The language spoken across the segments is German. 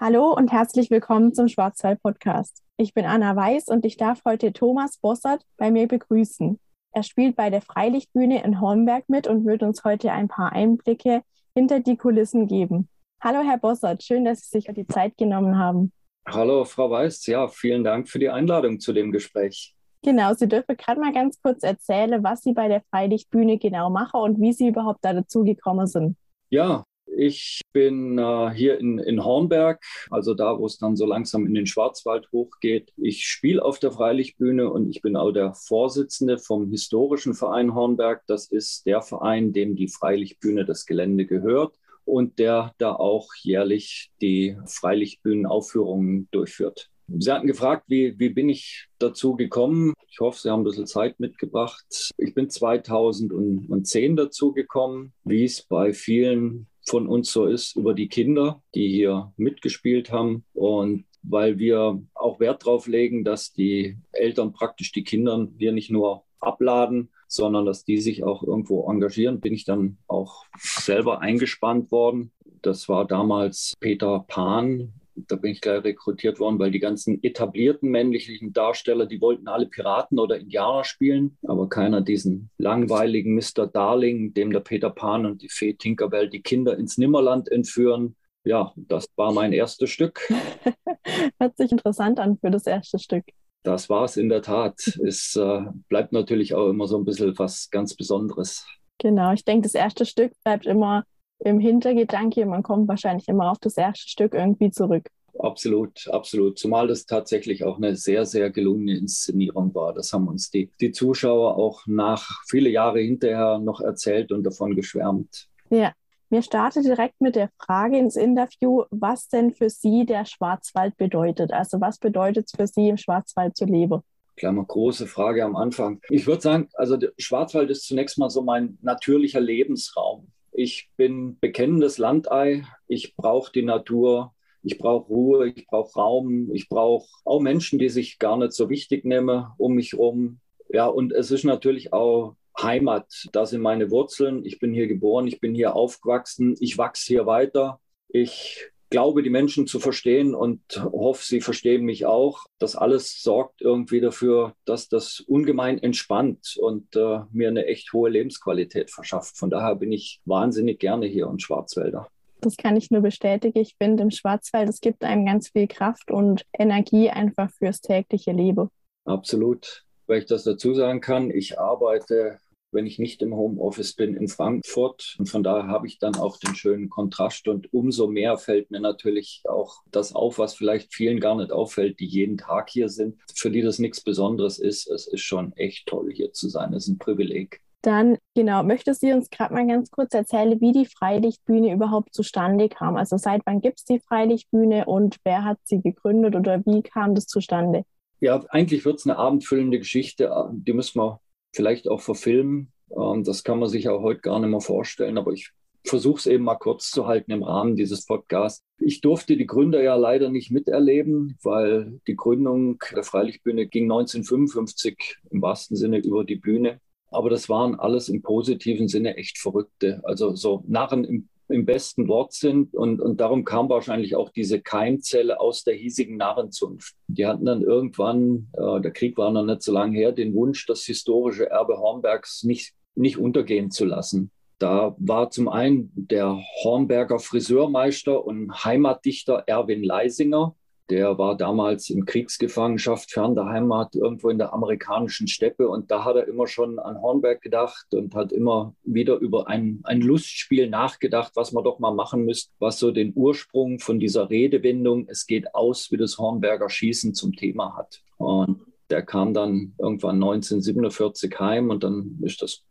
Hallo und herzlich willkommen zum Schwarzwald Podcast. Ich bin Anna Weiß und ich darf heute Thomas Bossert bei mir begrüßen. Er spielt bei der Freilichtbühne in Hornberg mit und wird uns heute ein paar Einblicke hinter die Kulissen geben. Hallo, Herr Bossert, schön, dass Sie sich die Zeit genommen haben. Hallo, Frau Weiß. Ja, vielen Dank für die Einladung zu dem Gespräch. Genau, Sie dürfen gerade mal ganz kurz erzählen, was Sie bei der Freilichtbühne genau machen und wie Sie überhaupt da dazu gekommen sind. Ja, ich bin äh, hier in, in Hornberg, also da, wo es dann so langsam in den Schwarzwald hochgeht. Ich spiele auf der Freilichtbühne und ich bin auch der Vorsitzende vom Historischen Verein Hornberg. Das ist der Verein, dem die Freilichtbühne das Gelände gehört und der da auch jährlich die Freilichtbühnenaufführungen durchführt. Sie hatten gefragt, wie, wie bin ich dazu gekommen? Ich hoffe, Sie haben ein bisschen Zeit mitgebracht. Ich bin 2010 dazu gekommen, wie es bei vielen von uns so ist, über die Kinder, die hier mitgespielt haben. Und weil wir auch Wert darauf legen, dass die Eltern praktisch die Kinder hier nicht nur abladen, sondern dass die sich auch irgendwo engagieren, bin ich dann auch selber eingespannt worden. Das war damals Peter Pan, da bin ich gleich rekrutiert worden, weil die ganzen etablierten männlichen Darsteller, die wollten alle Piraten oder Indianer spielen, aber keiner diesen langweiligen Mr. Darling, dem der Peter Pan und die Fee Tinkerbell die Kinder ins Nimmerland entführen. Ja, das war mein erstes Stück. Hört sich interessant an für das erste Stück. Das war es in der Tat. Es äh, bleibt natürlich auch immer so ein bisschen was ganz Besonderes. Genau, ich denke, das erste Stück bleibt immer im Hintergedanke, man kommt wahrscheinlich immer auf das erste Stück irgendwie zurück. Absolut, absolut. Zumal das tatsächlich auch eine sehr, sehr gelungene Inszenierung war. Das haben uns die, die Zuschauer auch nach viele Jahre hinterher noch erzählt und davon geschwärmt. Ja, mir starte direkt mit der Frage ins Interview, was denn für Sie der Schwarzwald bedeutet. Also was bedeutet es für Sie, im Schwarzwald zu leben? Klammer, große Frage am Anfang. Ich würde sagen, also der Schwarzwald ist zunächst mal so mein natürlicher Lebensraum. Ich bin bekennendes Landei. Ich brauche die Natur. Ich brauche Ruhe. Ich brauche Raum. Ich brauche auch Menschen, die sich gar nicht so wichtig nehmen um mich herum. Ja, und es ist natürlich auch Heimat. Da sind meine Wurzeln. Ich bin hier geboren. Ich bin hier aufgewachsen. Ich wachse hier weiter. Ich glaube, die Menschen zu verstehen und hoffe, sie verstehen mich auch. Das alles sorgt irgendwie dafür, dass das ungemein entspannt und äh, mir eine echt hohe Lebensqualität verschafft. Von daher bin ich wahnsinnig gerne hier in Schwarzwälder. Das kann ich nur bestätigen. Ich finde, im Schwarzwald, es gibt einem ganz viel Kraft und Energie einfach fürs tägliche Leben. Absolut. Weil ich das dazu sagen kann, ich arbeite wenn ich nicht im Homeoffice bin in Frankfurt. Und von daher habe ich dann auch den schönen Kontrast. Und umso mehr fällt mir natürlich auch das auf, was vielleicht vielen gar nicht auffällt, die jeden Tag hier sind, für die das nichts Besonderes ist. Es ist schon echt toll, hier zu sein. Es ist ein Privileg. Dann, genau, möchtest du uns gerade mal ganz kurz erzählen, wie die Freilichtbühne überhaupt zustande kam? Also seit wann gibt es die Freilichtbühne und wer hat sie gegründet oder wie kam das zustande? Ja, eigentlich wird es eine abendfüllende Geschichte. Die müssen wir vielleicht auch verfilmen. Ähm, das kann man sich auch heute gar nicht mehr vorstellen, aber ich versuche es eben mal kurz zu halten im Rahmen dieses Podcasts. Ich durfte die Gründer ja leider nicht miterleben, weil die Gründung der Freilichtbühne ging 1955 im wahrsten Sinne über die Bühne. Aber das waren alles im positiven Sinne echt Verrückte. Also so Narren im im besten Wort sind. Und, und darum kam wahrscheinlich auch diese Keimzelle aus der hiesigen Narrenzunft. Die hatten dann irgendwann, äh, der Krieg war noch nicht so lange her, den Wunsch, das historische Erbe Hornbergs nicht, nicht untergehen zu lassen. Da war zum einen der Hornberger Friseurmeister und Heimatdichter Erwin Leisinger, der war damals in Kriegsgefangenschaft fern der Heimat irgendwo in der amerikanischen Steppe und da hat er immer schon an Hornberg gedacht und hat immer wieder über ein, ein Lustspiel nachgedacht, was man doch mal machen müsste, was so den Ursprung von dieser Redewendung, es geht aus wie das Hornberger Schießen zum Thema hat. Und der kam dann irgendwann 1947 heim und dann ist das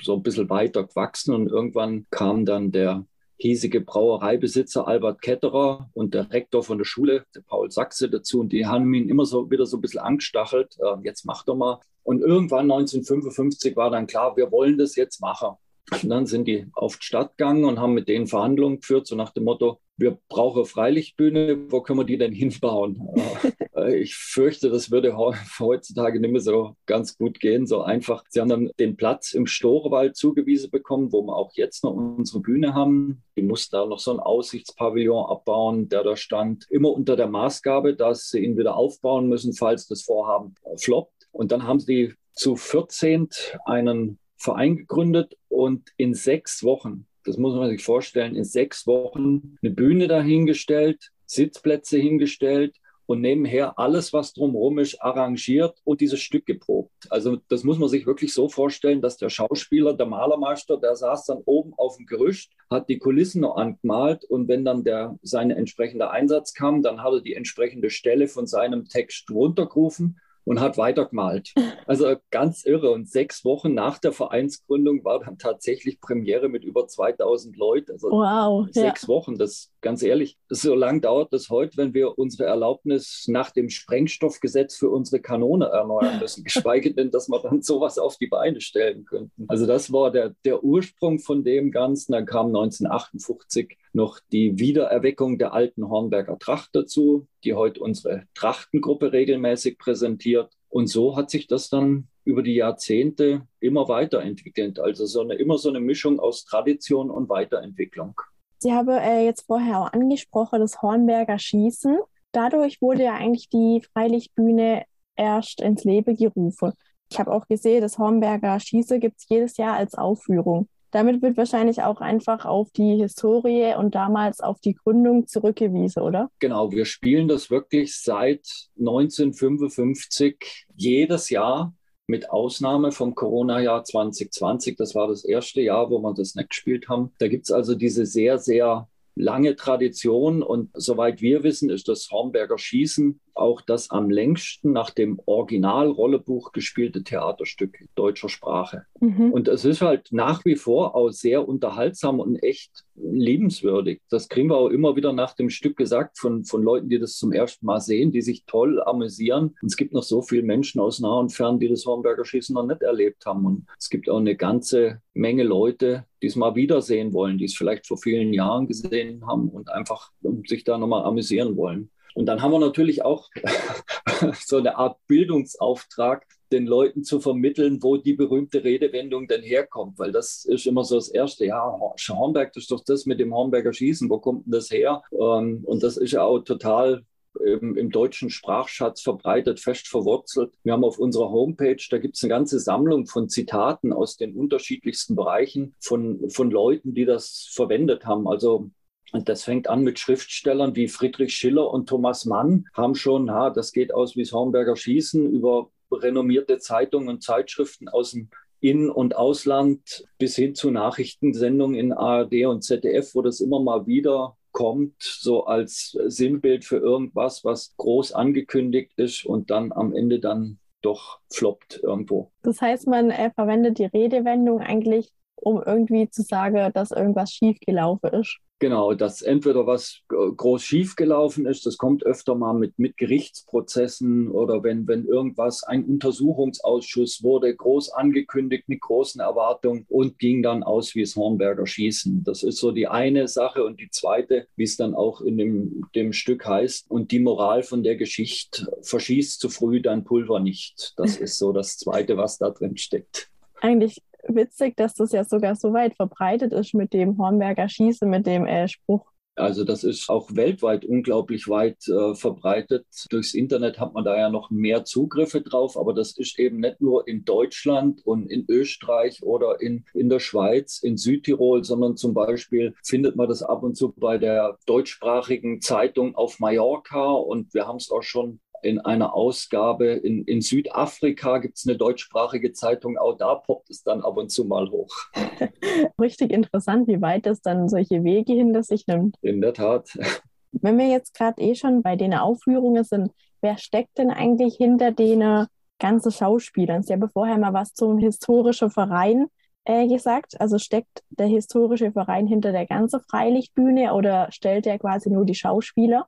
so ein bisschen weiter gewachsen und irgendwann kam dann der hiesige Brauereibesitzer Albert Ketterer und der Rektor von der Schule, der Paul Sachse, dazu. Und die haben ihn immer so wieder so ein bisschen angestachelt. Äh, jetzt mach doch mal. Und irgendwann 1955 war dann klar, wir wollen das jetzt machen. Und dann sind die auf die Stadt gegangen und haben mit denen Verhandlungen geführt, so nach dem Motto, wir brauchen Freilichtbühne, wo können wir die denn hinbauen? Äh, ich fürchte, das würde heutzutage nicht mehr so ganz gut gehen. So einfach. Sie haben dann den Platz im Storewald zugewiesen bekommen, wo wir auch jetzt noch unsere Bühne haben. Die mussten da noch so ein Aussichtspavillon abbauen, der da stand. Immer unter der Maßgabe, dass sie ihn wieder aufbauen müssen, falls das Vorhaben floppt. Und dann haben sie zu 14 einen Verein gegründet und in sechs Wochen, das muss man sich vorstellen, in sechs Wochen eine Bühne dahingestellt, Sitzplätze hingestellt, und nebenher alles, was drumherum ist, arrangiert und dieses Stück geprobt. Also das muss man sich wirklich so vorstellen, dass der Schauspieler, der Malermeister, der saß dann oben auf dem Gerüst, hat die Kulissen noch angemalt und wenn dann der, sein entsprechender Einsatz kam, dann hat er die entsprechende Stelle von seinem Text runtergerufen und hat weitergemalt. Also ganz irre. Und sechs Wochen nach der Vereinsgründung war dann tatsächlich Premiere mit über 2000 Leuten. Also wow. Sechs ja. Wochen, das ganz ehrlich, so lang dauert das heute, wenn wir unsere Erlaubnis nach dem Sprengstoffgesetz für unsere Kanone erneuern müssen. Geschweige denn, dass wir dann sowas auf die Beine stellen könnten. Also das war der, der Ursprung von dem Ganzen. Dann kam 1958 noch die Wiedererweckung der alten Hornberger Tracht dazu, die heute unsere Trachtengruppe regelmäßig präsentiert. Und so hat sich das dann über die Jahrzehnte immer weiterentwickelt. Also so eine, immer so eine Mischung aus Tradition und Weiterentwicklung. Sie haben äh, jetzt vorher auch angesprochen, das Hornberger Schießen. Dadurch wurde ja eigentlich die Freilichtbühne erst ins Leben gerufen. Ich habe auch gesehen, das Hornberger Schieße gibt es jedes Jahr als Aufführung. Damit wird wahrscheinlich auch einfach auf die Historie und damals auf die Gründung zurückgewiesen, oder? Genau, wir spielen das wirklich seit 1955 jedes Jahr mit Ausnahme vom Corona-Jahr 2020. Das war das erste Jahr, wo wir das nicht gespielt haben. Da gibt es also diese sehr, sehr lange Tradition und soweit wir wissen, ist das Hornberger Schießen auch das am längsten nach dem Original-Rollebuch gespielte Theaterstück deutscher Sprache. Mhm. Und es ist halt nach wie vor auch sehr unterhaltsam und echt liebenswürdig. Das kriegen wir auch immer wieder nach dem Stück gesagt von, von Leuten, die das zum ersten Mal sehen, die sich toll amüsieren. Und es gibt noch so viele Menschen aus nah und fern, die das Hornberger Schießen noch nicht erlebt haben. Und es gibt auch eine ganze Menge Leute, die es mal wiedersehen wollen, die es vielleicht vor vielen Jahren gesehen haben und einfach sich da nochmal amüsieren wollen. Und dann haben wir natürlich auch so eine Art Bildungsauftrag, den Leuten zu vermitteln, wo die berühmte Redewendung denn herkommt, weil das ist immer so das Erste. Ja, Hornberg, das ist doch das mit dem Hornberger Schießen, wo kommt denn das her? Ähm, und das ist ja auch total im, im, deutschen Sprachschatz verbreitet, fest verwurzelt. Wir haben auf unserer Homepage, da gibt es eine ganze Sammlung von Zitaten aus den unterschiedlichsten Bereichen von, von Leuten, die das verwendet haben. Also und das fängt an mit Schriftstellern wie Friedrich Schiller und Thomas Mann, haben schon, ha, das geht aus wie das Hornberger Schießen, über renommierte Zeitungen und Zeitschriften aus dem In- und Ausland bis hin zu Nachrichtensendungen in ARD und ZDF, wo das immer mal wieder kommt, so als Sinnbild für irgendwas, was groß angekündigt ist und dann am Ende dann doch floppt irgendwo. Das heißt, man äh, verwendet die Redewendung eigentlich, um irgendwie zu sagen, dass irgendwas schiefgelaufen ist. Genau, dass entweder was groß schiefgelaufen ist, das kommt öfter mal mit, mit Gerichtsprozessen oder wenn, wenn irgendwas, ein Untersuchungsausschuss wurde groß angekündigt mit großen Erwartungen und ging dann aus wie das Hornberger Schießen. Das ist so die eine Sache und die zweite, wie es dann auch in dem, dem Stück heißt. Und die Moral von der Geschichte, verschießt zu früh dein Pulver nicht. Das ist so das zweite, was da drin steckt. Eigentlich witzig, dass das ja sogar so weit verbreitet ist mit dem Hornberger Schießen, mit dem äh, Spruch. Also das ist auch weltweit unglaublich weit äh, verbreitet. Durchs Internet hat man da ja noch mehr Zugriffe drauf, aber das ist eben nicht nur in Deutschland und in Österreich oder in, in der Schweiz, in Südtirol, sondern zum Beispiel findet man das ab und zu bei der deutschsprachigen Zeitung auf Mallorca und wir haben es auch schon in einer Ausgabe in, in Südafrika gibt es eine deutschsprachige Zeitung, auch da poppt es dann ab und zu mal hoch. Richtig interessant, wie weit das dann solche Wege hinter sich nimmt. In der Tat. Wenn wir jetzt gerade eh schon bei den Aufführungen sind, wer steckt denn eigentlich hinter den ganzen Schauspielern? Sie haben vorher mal was zum historischen Verein äh, gesagt. Also steckt der historische Verein hinter der ganzen Freilichtbühne oder stellt er quasi nur die Schauspieler?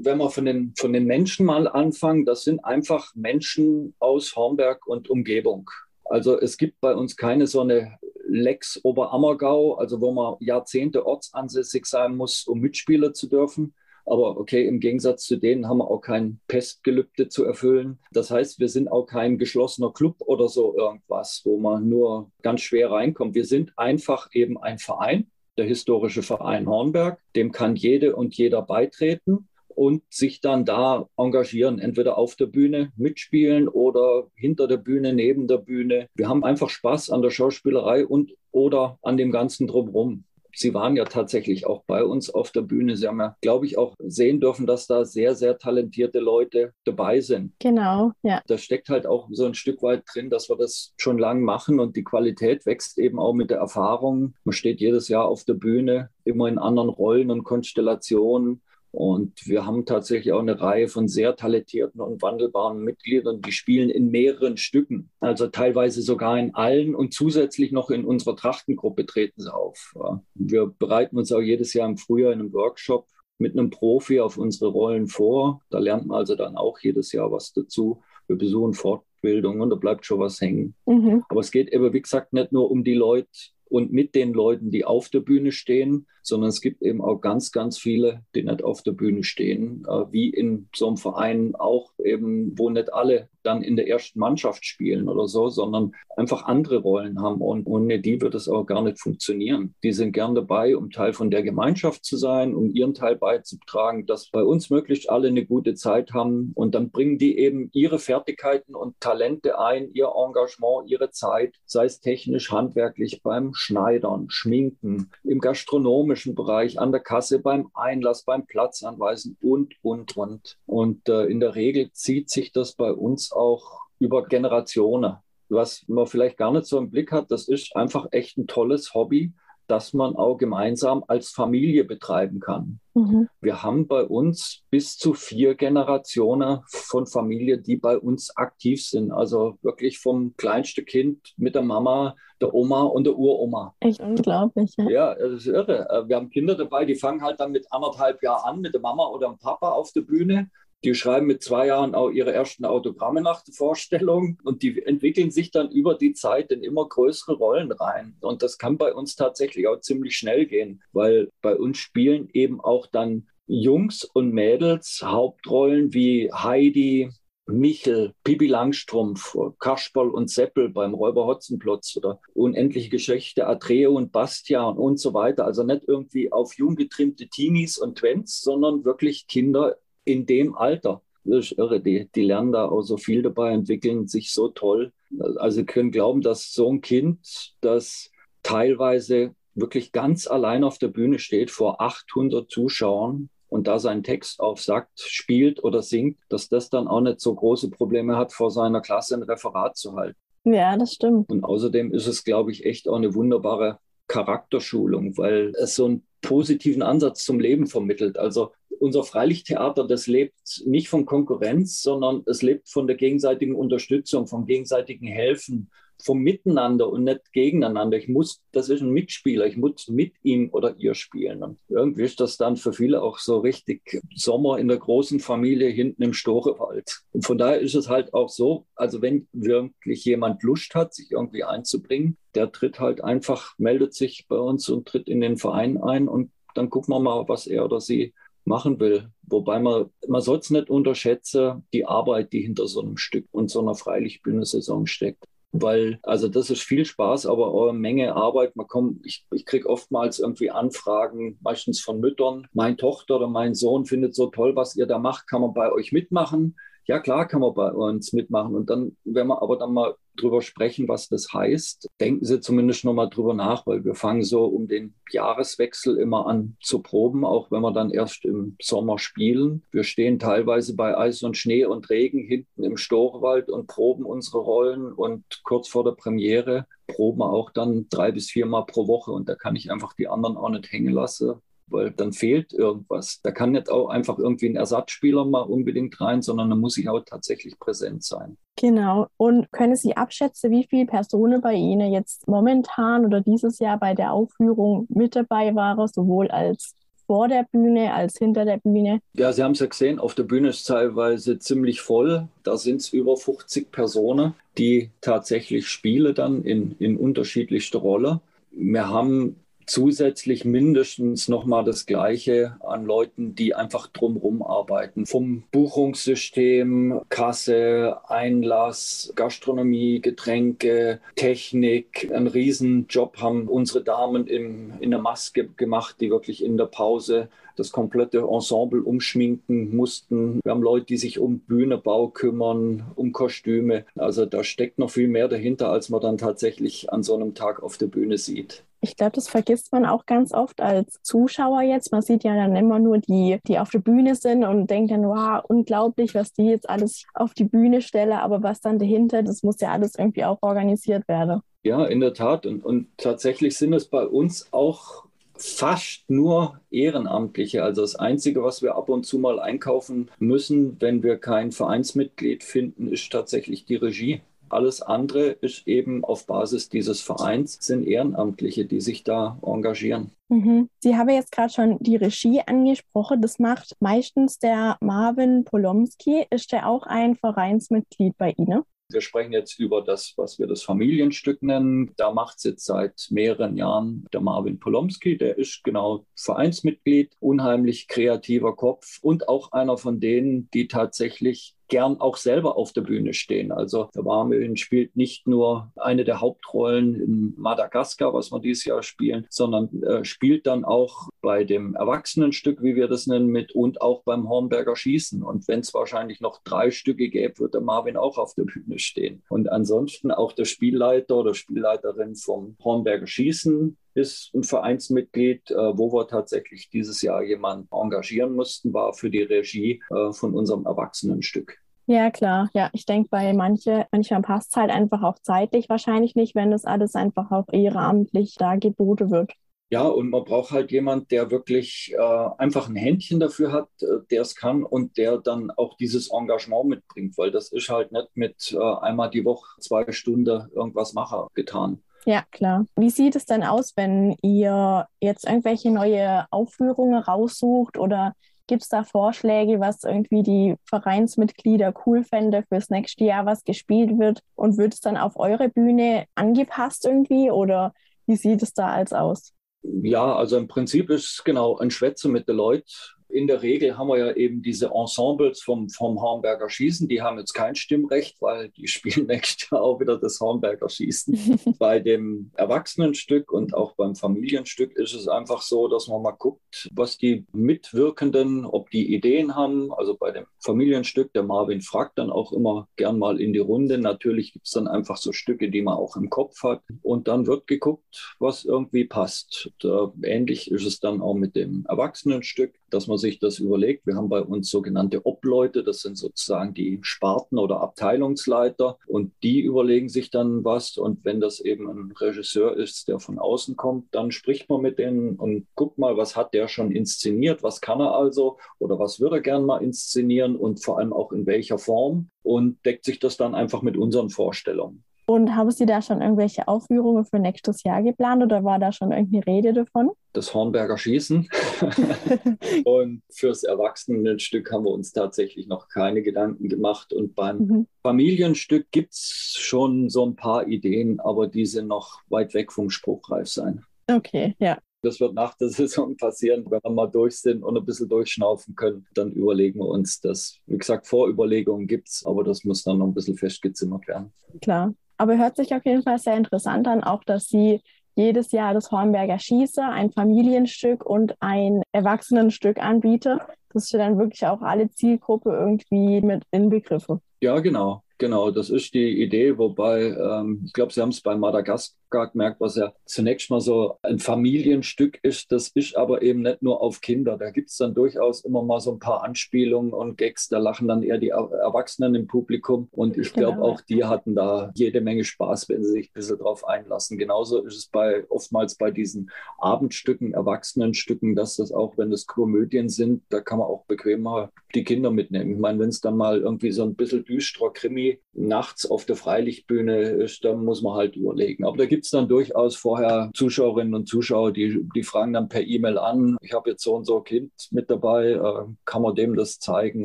Wenn wir von den, von den Menschen mal anfangen, das sind einfach Menschen aus Hornberg und Umgebung. Also es gibt bei uns keine so eine Lex Oberammergau, also wo man Jahrzehnte ortsansässig sein muss, um Mitspieler zu dürfen, Aber okay, im Gegensatz zu denen haben wir auch kein Pestgelübde zu erfüllen. Das heißt, wir sind auch kein geschlossener Club oder so irgendwas, wo man nur ganz schwer reinkommt. Wir sind einfach eben ein Verein, der historische Verein Hornberg. Dem kann jede und jeder beitreten und sich dann da engagieren, entweder auf der Bühne mitspielen oder hinter der Bühne, neben der Bühne. Wir haben einfach Spaß an der Schauspielerei und oder an dem Ganzen drumherum. Sie waren ja tatsächlich auch bei uns auf der Bühne. Sie haben ja, glaube ich, auch sehen dürfen, dass da sehr, sehr talentierte Leute dabei sind. Genau, ja. Da steckt halt auch so ein Stück weit drin, dass wir das schon lange machen und die Qualität wächst eben auch mit der Erfahrung. Man steht jedes Jahr auf der Bühne, immer in anderen Rollen und Konstellationen. Und wir haben tatsächlich auch eine Reihe von sehr talentierten und wandelbaren Mitgliedern, die spielen in mehreren Stücken, also teilweise sogar in allen und zusätzlich noch in unserer Trachtengruppe treten sie auf. Wir bereiten uns auch jedes Jahr im Frühjahr in einem Workshop mit einem Profi auf unsere Rollen vor. Da lernt man also dann auch jedes Jahr was dazu. Wir besuchen Fortbildungen und da bleibt schon was hängen. Mhm. Aber es geht eben, wie gesagt, nicht nur um die Leute, und mit den Leuten, die auf der Bühne stehen, sondern es gibt eben auch ganz, ganz viele, die nicht auf der Bühne stehen, äh, wie in so einem Verein auch eben, wo nicht alle dann in der ersten Mannschaft spielen oder so, sondern einfach andere Rollen haben. Und ohne die wird es auch gar nicht funktionieren. Die sind gern dabei, um Teil von der Gemeinschaft zu sein, um ihren Teil beizutragen, dass bei uns möglichst alle eine gute Zeit haben. Und dann bringen die eben ihre Fertigkeiten und Talente ein, ihr Engagement, ihre Zeit, sei es technisch, handwerklich, beim Schneidern, Schminken, im gastronomischen Bereich, an der Kasse, beim Einlass, beim Platzanweisen und, und, und. Und äh, in der Regel zieht sich das bei uns auch über Generationen. Was man vielleicht gar nicht so im Blick hat, das ist einfach echt ein tolles Hobby, das man auch gemeinsam als Familie betreiben kann. Mhm. Wir haben bei uns bis zu vier Generationen von Familie, die bei uns aktiv sind. Also wirklich vom kleinsten Kind mit der Mama, der Oma und der Uroma. Echt unglaublich. Ja, ja das ist irre. Äh, wir haben Kinder dabei, die fangen halt dann mit anderthalb Jahren an mit der Mama oder dem Papa auf der Bühne die schreiben mit zwei Jahren auch ihre ersten Autogramme nach der Vorstellung und die entwickeln sich dann über die Zeit in immer größere Rollen rein. Und das kann bei uns tatsächlich auch ziemlich schnell gehen, weil bei uns spielen eben auch dann Jungs und Mädels Hauptrollen wie Heidi, Michel, Pipi Langstrumpf, Kasperl und Seppel beim Räuber Hotzenplotz oder Unendliche Geschichte, Atreo und Bastian und so weiter. Also nicht irgendwie auf jung getrimmte Teenies und Twents, sondern wirklich Kinder in dem Alter. Das ist irre. Die, die lernen da auch so viel dabei, entwickeln sich so toll. Also können glauben, dass so ein Kind, das teilweise wirklich ganz allein auf der Bühne steht vor 800 Zuschauern und da seinen Text aufsagt, spielt oder singt, dass das dann auch nicht so große Probleme hat, vor seiner Klasse ein Referat zu halten. Ja, das stimmt. Und außerdem ist es, glaube ich, echt auch eine wunderbare Charakterschulung, weil es so einen positiven Ansatz zum Leben vermittelt. Also unser Freilichttheater, das lebt nicht von Konkurrenz, sondern es lebt von der gegenseitigen Unterstützung, vom gegenseitigen Helfen, vom Miteinander und nicht gegeneinander. Ich muss, das ist ein Mitspieler, ich muss mit ihm oder ihr spielen. Und irgendwie ist das dann für viele auch so richtig Sommer in der großen Familie hinten im Storewald. Und von daher ist es halt auch so, also wenn wirklich jemand Lust hat, sich irgendwie einzubringen, der tritt halt einfach, meldet sich bei uns und tritt in den Verein ein und dann gucken wir mal, was er oder sie machen will. Wobei man, man soll es nicht unterschätzen, die Arbeit, die hinter so einem Stück und so einer Freilichtbühnensaison steckt. Weil, also das ist viel Spaß, aber auch eine Menge Arbeit. Man kommt, ich, ich kriege oftmals irgendwie Anfragen, meistens von Müttern. Meine Tochter oder mein Sohn findet so toll, was ihr da macht, kann man bei euch mitmachen ja klar kann man bei uns mitmachen. Und dann, wenn wir aber dann mal drüber sprechen, was das heißt, denken Sie zumindest nochmal drüber nach, weil wir fangen so um den Jahreswechsel immer an zu proben, auch wenn wir dann erst im Sommer spielen. Wir stehen teilweise bei Eis und Schnee und Regen hinten im Storwald und proben unsere Rollen und kurz vor der Premiere proben wir auch dann drei bis viermal pro Woche und da kann ich einfach die anderen auch nicht hängen lassen, weil dann fehlt irgendwas. Da kann nicht auch einfach irgendwie ein Ersatzspieler mal unbedingt rein, sondern da muss ich auch tatsächlich präsent sein. Genau. Und können Sie abschätzen, wie viele Personen bei Ihnen jetzt momentan oder dieses Jahr bei der Aufführung mit dabei waren, sowohl als vor der Bühne als hinter der Bühne? Ja, Sie haben es ja gesehen, auf der Bühne ist teilweise ziemlich voll. Da sind es über 50 Personen, die tatsächlich spielen dann in, in unterschiedlichster Rolle. Wir haben zusätzlich mindestens nochmal das Gleiche an Leuten, die einfach drumherum arbeiten. Vom Buchungssystem, Kasse, Einlass, Gastronomie, Getränke, Technik. Einen Riesenjob haben unsere Damen im, in der Maske gemacht, die wirklich in der Pause das komplette Ensemble umschminken mussten. Wir haben Leute, die sich um Bühnebau kümmern, um Kostüme. Also da steckt noch viel mehr dahinter, als man dann tatsächlich an so einem Tag auf der Bühne sieht. Ich glaube, das vergisst man auch ganz oft als Zuschauer jetzt. Man sieht ja dann immer nur die, die auf der Bühne sind und denkt dann, wow, unglaublich, was die jetzt alles auf die Bühne stellen. Aber was dann dahinter, das muss ja alles irgendwie auch organisiert werden. Ja, in der Tat. Und, und tatsächlich sind es bei uns auch fast nur Ehrenamtliche. Also das Einzige, was wir ab und zu mal einkaufen müssen, wenn wir kein Vereinsmitglied finden, ist tatsächlich die Regie. Alles andere ist eben auf Basis dieses Vereins, sind Ehrenamtliche, die sich da engagieren. Mhm. Sie haben jetzt gerade schon die Regie angesprochen. Das macht meistens der Marvin Polomski. Ist der auch ein Vereinsmitglied bei Ihnen? Wir sprechen jetzt über das, was wir das Familienstück nennen. Da macht es jetzt seit mehreren Jahren der Marvin Polomski. Der ist genau Vereinsmitglied, unheimlich kreativer Kopf und auch einer von denen, die tatsächlich gern auch selber auf der Bühne stehen. Also der Marvin spielt nicht nur eine der Hauptrollen in Madagaskar, was wir dieses Jahr spielen, sondern äh, spielt dann auch bei dem Erwachsenenstück, wie wir das nennen, mit und auch beim Hornberger Schießen. Und wenn es wahrscheinlich noch drei Stücke gäbe, wird der Marvin auch auf der Bühne stehen. Und ansonsten auch der Spielleiter oder Spielleiterin vom Hornberger Schießen ist ein Vereinsmitglied, äh, wo wir tatsächlich dieses Jahr jemanden engagieren mussten, war für die Regie äh, von unserem Erwachsenenstück. Ja, klar. Ja, ich denke, bei manche, manchmal passt es halt einfach auch zeitlich wahrscheinlich nicht, wenn das alles einfach auch ehrenamtlich da geboten wird. Ja, und man braucht halt jemand, der wirklich äh, einfach ein Händchen dafür hat, äh, der es kann und der dann auch dieses Engagement mitbringt, weil das ist halt nicht mit äh, einmal die Woche zwei Stunden irgendwas Macher getan. Ja, klar. Wie sieht es denn aus, wenn ihr jetzt irgendwelche neue Aufführungen raussucht oder gibt es da Vorschläge, was irgendwie die Vereinsmitglieder cool fände fürs nächste Jahr, was gespielt wird? Und wird es dann auf eure Bühne angepasst irgendwie oder wie sieht es da als aus? Ja, also im Prinzip ist es genau ein Schwätze mit den Leuten in der Regel haben wir ja eben diese Ensembles vom, vom Hornberger Schießen, die haben jetzt kein Stimmrecht, weil die spielen nächstes Jahr auch wieder das Hornberger Schießen. Bei dem Erwachsenenstück und auch beim Familienstück ist es einfach so, dass man mal guckt, was die Mitwirkenden, ob die Ideen haben. Also bei dem Familienstück, der Marvin fragt dann auch immer gern mal in die Runde. Natürlich gibt es dann einfach so Stücke, die man auch im Kopf hat. Und dann wird geguckt, was irgendwie passt. Und, äh, ähnlich ist es dann auch mit dem Erwachsenenstück, dass man man sich das überlegt, wir haben bei uns sogenannte Obleute, das sind sozusagen die Sparten- oder Abteilungsleiter und die überlegen sich dann was und wenn das eben ein Regisseur ist, der von außen kommt, dann spricht man mit denen und guckt mal, was hat der schon inszeniert, was kann er also oder was würde er gern mal inszenieren und vor allem auch in welcher Form und deckt sich das dann einfach mit unseren Vorstellungen. Und haben Sie da schon irgendwelche Aufführungen für nächstes Jahr geplant oder war da schon irgendeine Rede davon? Das Hornberger Schießen. und fürs Erwachsenenstück haben wir uns tatsächlich noch keine Gedanken gemacht. Und beim mhm. Familienstück gibt es schon so ein paar Ideen, aber die sind noch weit weg vom spruchreif sein. Okay, ja. Das wird nach der Saison passieren, wenn wir mal durch sind und ein bisschen durchschnaufen können. Dann überlegen wir uns das. Wie gesagt, Vorüberlegungen gibt es, aber das muss dann noch ein bisschen festgezimmert werden. Klar. Aber hört sich auf jeden Fall sehr interessant an, auch dass Sie jedes Jahr das Hornberger Schieße, ein Familienstück und ein Erwachsenenstück anbieten. Das ist ja dann wirklich auch alle Zielgruppe irgendwie mit inbegriffen. Ja, genau. Genau, das ist die Idee, wobei ähm, ich glaube, Sie haben es bei Madagaskar gemerkt, was ja zunächst mal so ein Familienstück ist. Das ist aber eben nicht nur auf Kinder. Da gibt es dann durchaus immer mal so ein paar Anspielungen und Gags. Da lachen dann eher die Erwachsenen im Publikum. Und ich glaube, genau. auch die hatten da jede Menge Spaß, wenn sie sich ein bisschen drauf einlassen. Genauso ist es bei oftmals bei diesen Abendstücken, Erwachsenenstücken, dass das auch, wenn es Komödien sind, da kann man auch bequemer die Kinder mitnehmen. Ich meine, wenn es dann mal irgendwie so ein bisschen düsterer Krimi nachts auf der Freilichtbühne ist, dann muss man halt überlegen. Aber da gibt es dann durchaus vorher Zuschauerinnen und Zuschauer, die, die fragen dann per E-Mail an, ich habe jetzt so und so ein Kind mit dabei, äh, kann man dem das zeigen?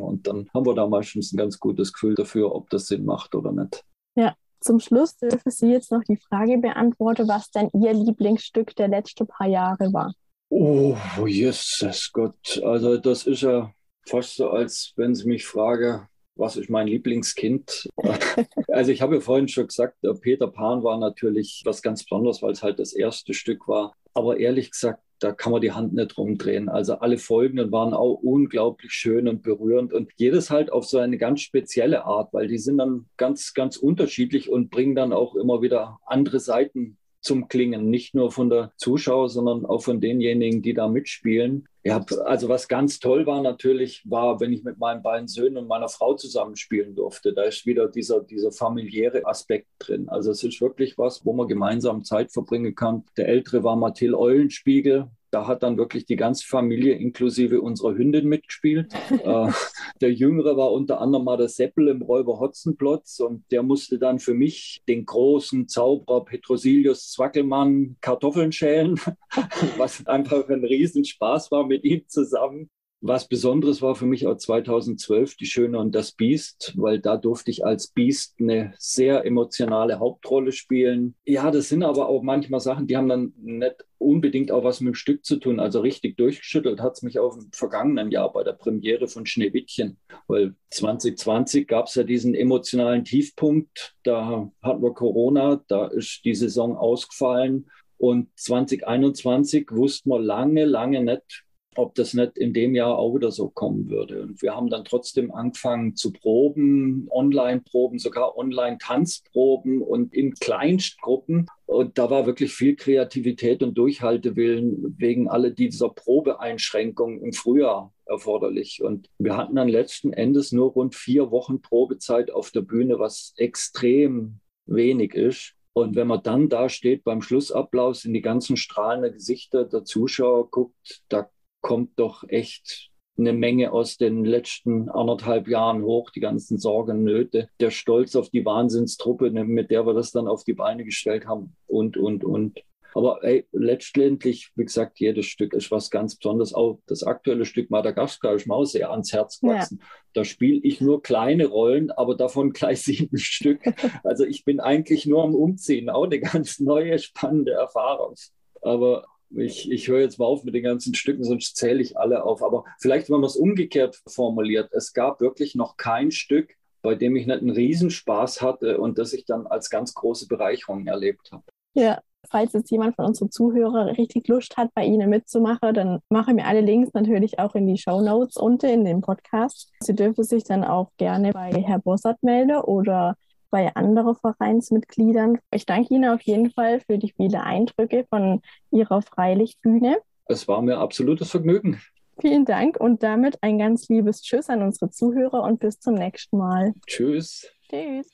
Und dann haben wir da meistens ein ganz gutes Gefühl dafür, ob das Sinn macht oder nicht. Ja, Zum Schluss dürfen Sie jetzt noch die Frage beantworten, was denn Ihr Lieblingsstück der letzten paar Jahre war. Oh, Jesus Gott. Also das ist ja fast so, als wenn Sie mich fragen, was ist mein Lieblingskind? also ich habe ja vorhin schon gesagt, Peter Pan war natürlich was ganz Besonderes, weil es halt das erste Stück war. Aber ehrlich gesagt, da kann man die Hand nicht rumdrehen. Also alle folgenden waren auch unglaublich schön und berührend und jedes halt auf so eine ganz spezielle Art, weil die sind dann ganz, ganz unterschiedlich und bringen dann auch immer wieder andere Seiten zum Klingen, nicht nur von der Zuschauer, sondern auch von denjenigen, die da mitspielen. Ja, also was ganz toll war natürlich, war, wenn ich mit meinen beiden Söhnen und meiner Frau zusammenspielen durfte. Da ist wieder dieser, dieser familiäre Aspekt drin. Also es ist wirklich was, wo man gemeinsam Zeit verbringen kann. Der ältere war Mathilde Eulenspiegel, da hat dann wirklich die ganze Familie inklusive unserer Hündin mitgespielt. äh, der Jüngere war unter anderem mal der Seppel im Räuber Hotzenplotz und der musste dann für mich den großen Zauberer Petrosilius Zwackelmann Kartoffeln schälen, was einfach ein Riesenspaß war mit ihm zusammen. Was Besonderes war für mich auch 2012 Die Schöne und das Biest, weil da durfte ich als Biest eine sehr emotionale Hauptrolle spielen. Ja, das sind aber auch manchmal Sachen, die haben dann nicht unbedingt auch was mit dem Stück zu tun. Also richtig durchgeschüttelt hat es mich auch im vergangenen Jahr bei der Premiere von Schneewittchen, weil 2020 gab es ja diesen emotionalen Tiefpunkt. Da hatten wir Corona, da ist die Saison ausgefallen. Und 2021 wussten wir lange, lange nicht, ob das nicht in dem Jahr auch wieder so kommen würde. Und wir haben dann trotzdem angefangen zu proben, Online-Proben, sogar Online-Tanzproben und in Kleinstgruppen. Und da war wirklich viel Kreativität und Durchhaltewillen wegen all dieser Probeeinschränkungen im Frühjahr erforderlich. Und wir hatten dann letzten Endes nur rund vier Wochen Probezeit auf der Bühne, was extrem wenig ist. Und wenn man dann da steht beim Schlussapplaus in die ganzen strahlenden Gesichter der Zuschauer guckt, da kommt doch echt eine Menge aus den letzten anderthalb Jahren hoch, die ganzen Sorgen, Nöte, der Stolz auf die Wahnsinnstruppe, ne, mit der wir das dann auf die Beine gestellt haben und, und, und. Aber ey, letztendlich, wie gesagt, jedes Stück ist was ganz Besonderes. Auch das aktuelle Stück Madagaskar ist mir auch sehr ans Herz gewachsen. Ja. Da spiele ich nur kleine Rollen, aber davon gleich sieben Stück. Also ich bin eigentlich nur am Umziehen, auch eine ganz neue, spannende Erfahrung. Aber ich, ich höre jetzt mal auf mit den ganzen Stücken, sonst zähle ich alle auf. Aber vielleicht, wenn man es umgekehrt formuliert, es gab wirklich noch kein Stück, bei dem ich nicht einen Riesenspaß hatte und das ich dann als ganz große Bereicherung erlebt habe. Ja, falls jetzt jemand von unseren Zuhörern richtig Lust hat, bei Ihnen mitzumachen, dann mache mir alle Links natürlich auch in die Show Notes unten in dem Podcast. Sie dürfen sich dann auch gerne bei Herr Bossert melden oder bei anderen Vereinsmitgliedern. Ich danke Ihnen auf jeden Fall für die vielen Eindrücke von Ihrer Freilichtbühne. Es war mir absolutes Vergnügen. Vielen Dank und damit ein ganz liebes Tschüss an unsere Zuhörer und bis zum nächsten Mal. Tschüss. Tschüss.